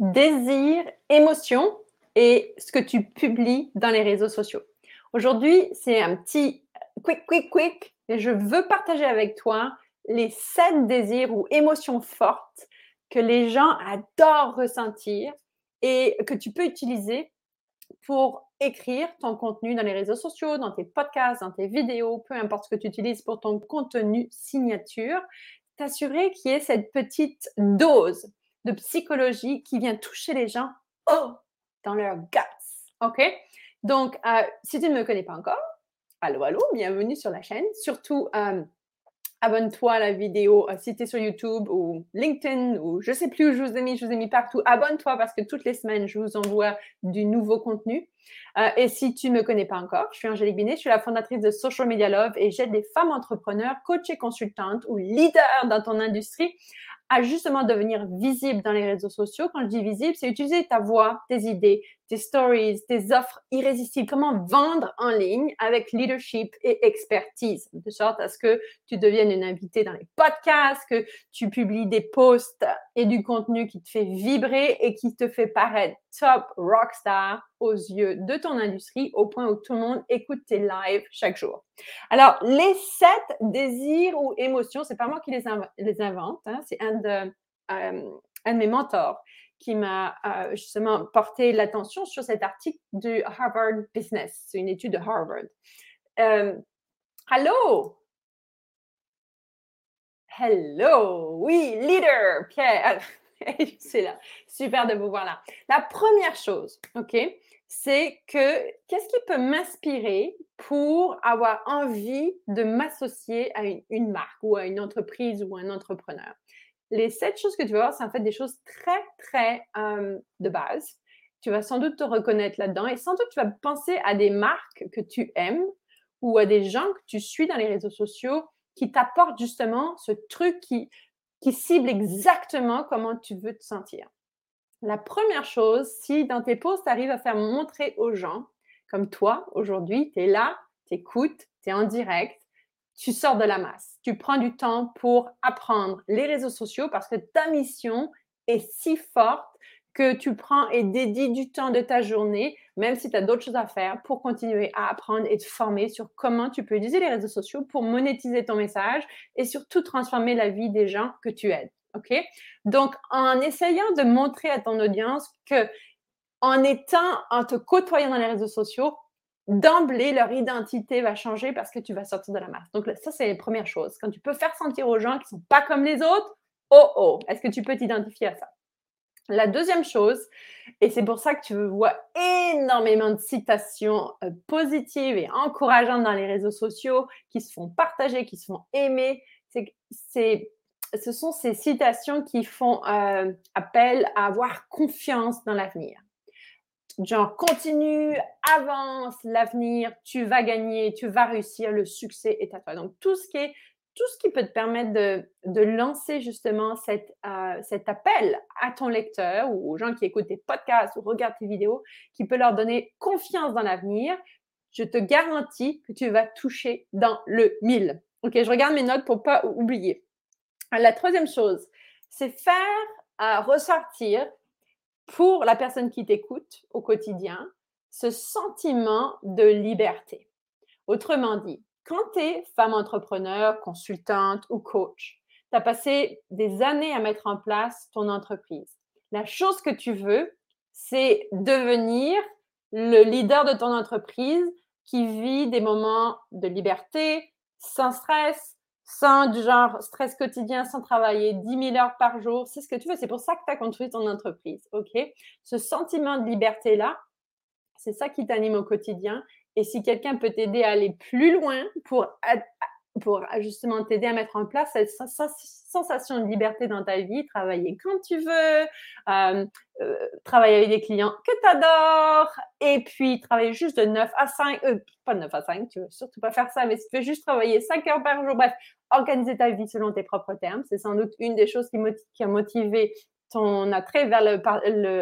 désir, émotion et ce que tu publies dans les réseaux sociaux. Aujourd'hui, c'est un petit quick, quick, quick et je veux partager avec toi les sept désirs ou émotions fortes que les gens adorent ressentir et que tu peux utiliser pour écrire ton contenu dans les réseaux sociaux, dans tes podcasts, dans tes vidéos, peu importe ce que tu utilises pour ton contenu signature, t'assurer qu'il y ait cette petite dose de psychologie qui vient toucher les gens oh, dans leur guts. OK? Donc, euh, si tu ne me connais pas encore, allô, allô, bienvenue sur la chaîne. Surtout, euh, abonne-toi à la vidéo euh, si tu es sur YouTube ou LinkedIn ou je ne sais plus où je vous ai mis, je vous ai mis partout. Abonne-toi parce que toutes les semaines, je vous envoie du nouveau contenu. et si tu ne me connais pas encore, je suis Angélique Binet, je suis la fondatrice de Social Media Love et j'aide des femmes entrepreneurs, coachées, consultantes ou leaders dans ton industrie à justement devenir visible dans les réseaux sociaux. Quand je dis visible, c'est utiliser ta voix, tes idées, tes stories, tes offres irrésistibles. Comment vendre en ligne avec leadership et expertise, de sorte à ce que tu deviennes une invitée dans les podcasts, que tu publies des posts et du contenu qui te fait vibrer et qui te fait paraître top rockstar aux yeux de ton industrie au point où tout le monde écoute tes lives chaque jour. Alors, les sept désirs ou émotions, c'est pas moi qui les, invente, hein, c'est euh, un de mes mentors qui m'a euh, justement porté l'attention sur cet article du Harvard Business. C'est une étude de Harvard. Euh, allô? Hello! Oui, leader, Pierre. C'est là. Super de vous voir là. La première chose, OK, c'est que qu'est-ce qui peut m'inspirer pour avoir envie de m'associer à une, marque ou à une entreprise ou un entrepreneur? Les sept choses que tu vas voir, c'est en fait des choses très, très de base. Tu vas sans doute te reconnaître là-dedans et sans doute tu vas penser à des marques que tu aimes ou à des gens que tu suis dans les réseaux sociaux qui t'apportent justement ce truc qui, qui cible exactement comment tu veux te sentir. La première chose, si dans tes posts, tu arrives à faire montrer aux gens, comme toi aujourd'hui, tu es là, tu écoutes, tu es en direct, tu sors de la masse, tu prends du temps pour apprendre les réseaux sociaux parce que ta mission est si forte que tu prends et dédies du temps de ta journée, même si tu as d'autres choses à faire, pour continuer à apprendre et te former sur comment tu peux utiliser les réseaux sociaux pour monétiser ton message et surtout transformer la vie des gens que tu aides. OK? Donc, en essayant de montrer à ton audience que, en étant, en te côtoyant dans les réseaux sociaux, d'emblée, leur identité va changer parce que tu vas sortir de la masse. Donc, ça, c'est la première chose. Quand tu peux faire sentir aux gens qui ne sont pas comme les autres, oh oh, est-ce que tu peux t'identifier à ça? La deuxième chose, et c'est pour ça que tu vois énormément de citations euh, positives et encourageantes dans les réseaux sociaux qui se font partager, qui se font aimer, c'est ce sont ces citations qui font euh, appel à avoir confiance dans l'avenir. Genre, continue, avance, l'avenir, tu vas gagner, tu vas réussir, le succès est à toi. Donc, tout ce qui, est, tout ce qui peut te permettre de, lancer justement cette, euh, cet appel à ton lecteur ou aux gens qui écoutent tes podcasts ou regardent tes vidéos, qui peut leur donner confiance dans l'avenir, je te garantis que tu vas toucher dans le mille. Ok, je regarde mes notes pour pas oublier. La troisième chose, c'est faire euh, ressortir pour la personne qui t'écoute au quotidien ce sentiment de liberté. Autrement dit, quand tu es femme entrepreneur, consultante ou coach, tu as passé des années à mettre en place ton entreprise. La chose que tu veux, c'est devenir le leader de ton entreprise qui vit des moments de liberté, sans stress, sans du genre stress quotidien, sans travailler 10 000 heures par jour. C'est ce que tu veux. C'est pour ça que tu as construit ton entreprise. OK? Ce sentiment de liberté-là, c'est ça qui t'anime au quotidien. Et si quelqu'un peut t'aider à aller plus loin pour pour euh, justement t'aider à mettre en place cette sensation de liberté dans ta vie, travailler quand tu veux, euh, euh, travailler avec des clients que tu adores, et puis travailler juste de 9 à 5, pas de 9 à 5, tu veux surtout pas faire ça, mais si tu veux juste travailler 5 heures par jour, bref, organiser ta vie selon tes propres termes, c'est sans doute une des choses qui a motivé ton attrait vers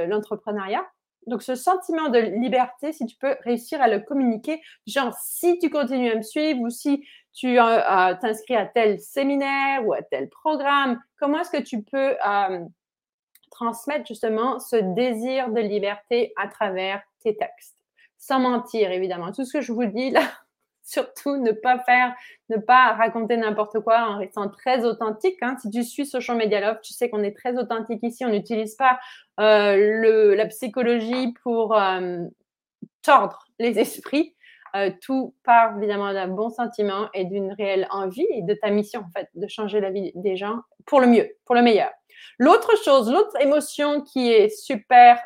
l'entrepreneuriat. Donc, ce sentiment de liberté, si tu peux réussir à le communiquer, genre si tu continues à me suivre ou si tu t'inscris à tel séminaire ou à tel programme, comment est-ce que tu peux transmettre justement ce désir de liberté à travers tes textes? Sans mentir, évidemment. Tout ce que je vous dis là, surtout ne pas faire, ne pas raconter n'importe quoi en restant très authentique. Hein. Si tu suis Social Media Love, tu sais qu'on est très authentique ici. On n'utilise pas euh, le, la psychologie pour euh, tordre les esprits. Euh, tout part évidemment d'un bon sentiment et d'une réelle envie et de ta mission en fait de changer la vie des gens pour le mieux, pour le meilleur. L'autre chose, l'autre émotion qui est super,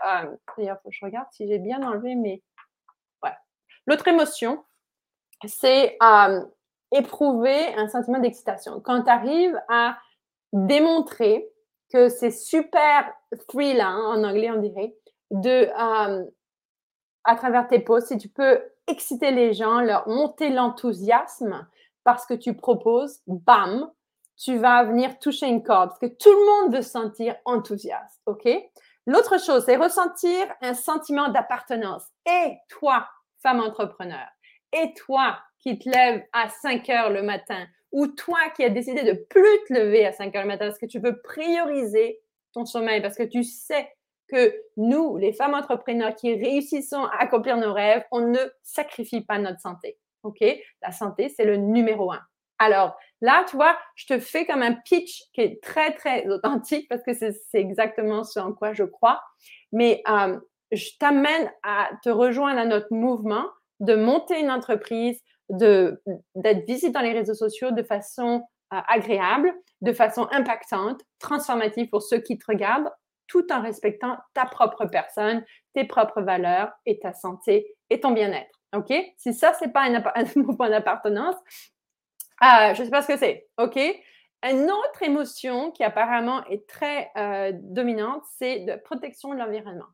d'ailleurs, faut que je regarde si j'ai bien enlevé, mais ouais. L'autre émotion, c'est euh, éprouver un sentiment d'excitation. Quand tu arrives à démontrer que c'est super thrill, hein, en anglais on dirait, de, euh, à travers tes posts, si tu peux exciter les gens, leur monter l'enthousiasme parce que tu proposes, bam, tu vas venir toucher une corde parce que tout le monde veut se sentir enthousiaste, ok? L'autre chose, c'est ressentir un sentiment d'appartenance. Et toi, femme entrepreneur, et toi qui te lèves à 5 heures le matin, ou toi qui as décidé de plus te lever à 5 heures le matin parce que tu veux prioriser ton sommeil, parce que tu sais que nous, les femmes entrepreneurs qui réussissons à accomplir nos rêves, on ne sacrifie pas notre santé. OK? La santé, c'est le numéro un. Alors là, tu vois, je te fais comme un pitch qui est très, très authentique parce que c'est exactement ce en quoi je crois. Mais euh, je t'amène à te rejoindre à notre mouvement de monter une entreprise, d'être visible dans les réseaux sociaux de façon euh, agréable, de façon impactante, transformative pour ceux qui te regardent, tout en respectant ta propre personne, tes propres valeurs et ta santé et ton bien-être. OK? Si ça, c'est pas un, un mouvement d'appartenance, euh, je ne sais pas ce que c'est. OK? Une autre émotion qui apparemment est très euh, dominante, c'est de protection de l'environnement.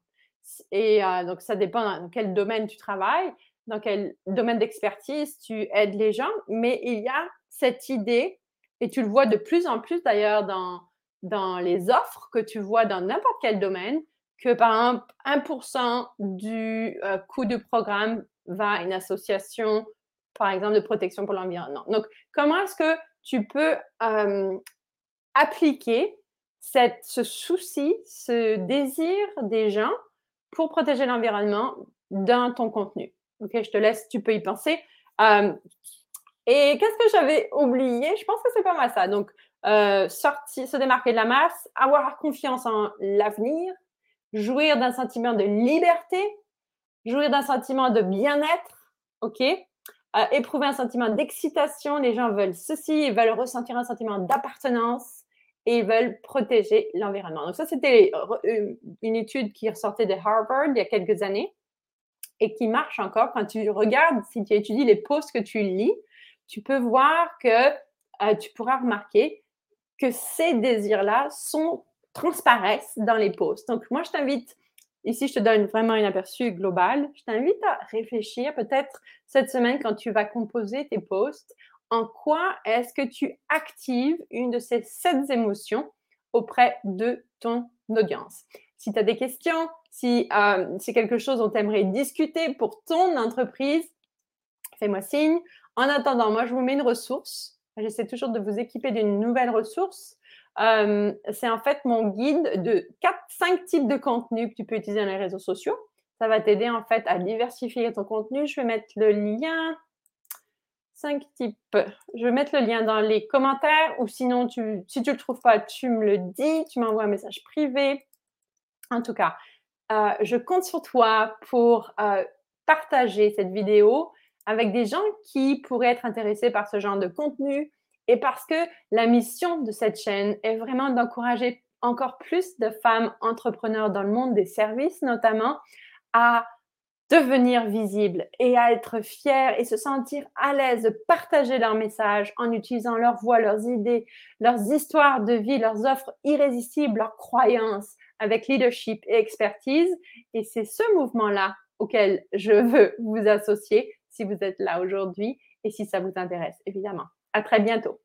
Et donc, ça dépend dans quel domaine tu travailles dans quel domaine d'expertise tu aides les gens, mais il y a cette idée, et tu le vois de plus en plus d'ailleurs dans, dans les offres que tu vois dans n'importe quel domaine, que par exemple 1% du euh, coût du programme va à une association, par exemple, de protection pour l'environnement. Donc, comment est-ce que tu peux appliquer cette, ce souci, ce désir des gens pour protéger l'environnement dans ton contenu? Ok, je te laisse, tu peux y penser. Euh, et qu'est-ce que j'avais oublié? Je pense que c'est pas mal ça. Donc, euh, sortir, se démarquer de la masse, avoir confiance en l'avenir, jouir d'un sentiment de liberté, jouir d'un sentiment de bien-être, ok? Euh, Éprouver un sentiment d'excitation. Les gens veulent ceci, ils veulent ressentir un sentiment d'appartenance et ils veulent protéger l'environnement. Donc, ça, c'était une étude qui ressortait de Harvard il y a quelques années et qui marche encore. Quand tu regardes, si tu étudies les posts que tu lis, tu peux voir que euh, tu pourras remarquer que ces désirs-là sont transparaissent dans les posts. Donc, moi, je t'invite, ici, je te donne vraiment un aperçu global. Je t'invite à réfléchir peut-être cette semaine quand tu vas composer tes posts, en quoi est-ce que tu actives une de ces sept émotions auprès de ton audience? Si tu as des questions, si euh, c'est quelque chose dont tu aimerais discuter pour ton entreprise, fais-moi signe. En attendant, moi, je vous mets une ressource. J'essaie toujours de vous équiper d'une nouvelle ressource. Euh, c'est en fait mon guide de 4, 5 types de contenus que tu peux utiliser dans les réseaux sociaux. Ça va t'aider en fait à diversifier ton contenu. Je vais mettre le lien. 5 types. Je vais mettre le lien dans les commentaires ou sinon, si tu ne le trouves pas, tu me le dis. Tu m'envoies un message privé. En tout cas, euh, je compte sur toi pour euh, partager cette vidéo avec des gens qui pourraient être intéressés par ce genre de contenu et parce que la mission de cette chaîne est vraiment d'encourager encore plus de femmes entrepreneurs dans le monde des services, notamment à devenir visibles et à être fières et se sentir à l'aise de partager leur message en utilisant leur voix, leurs idées, leurs histoires de vie, leurs offres irrésistibles, leurs croyances, avec leadership et expertise. Et c'est ce mouvement-là auquel je veux vous associer si vous êtes là aujourd'hui et si ça vous intéresse, évidemment. À très bientôt.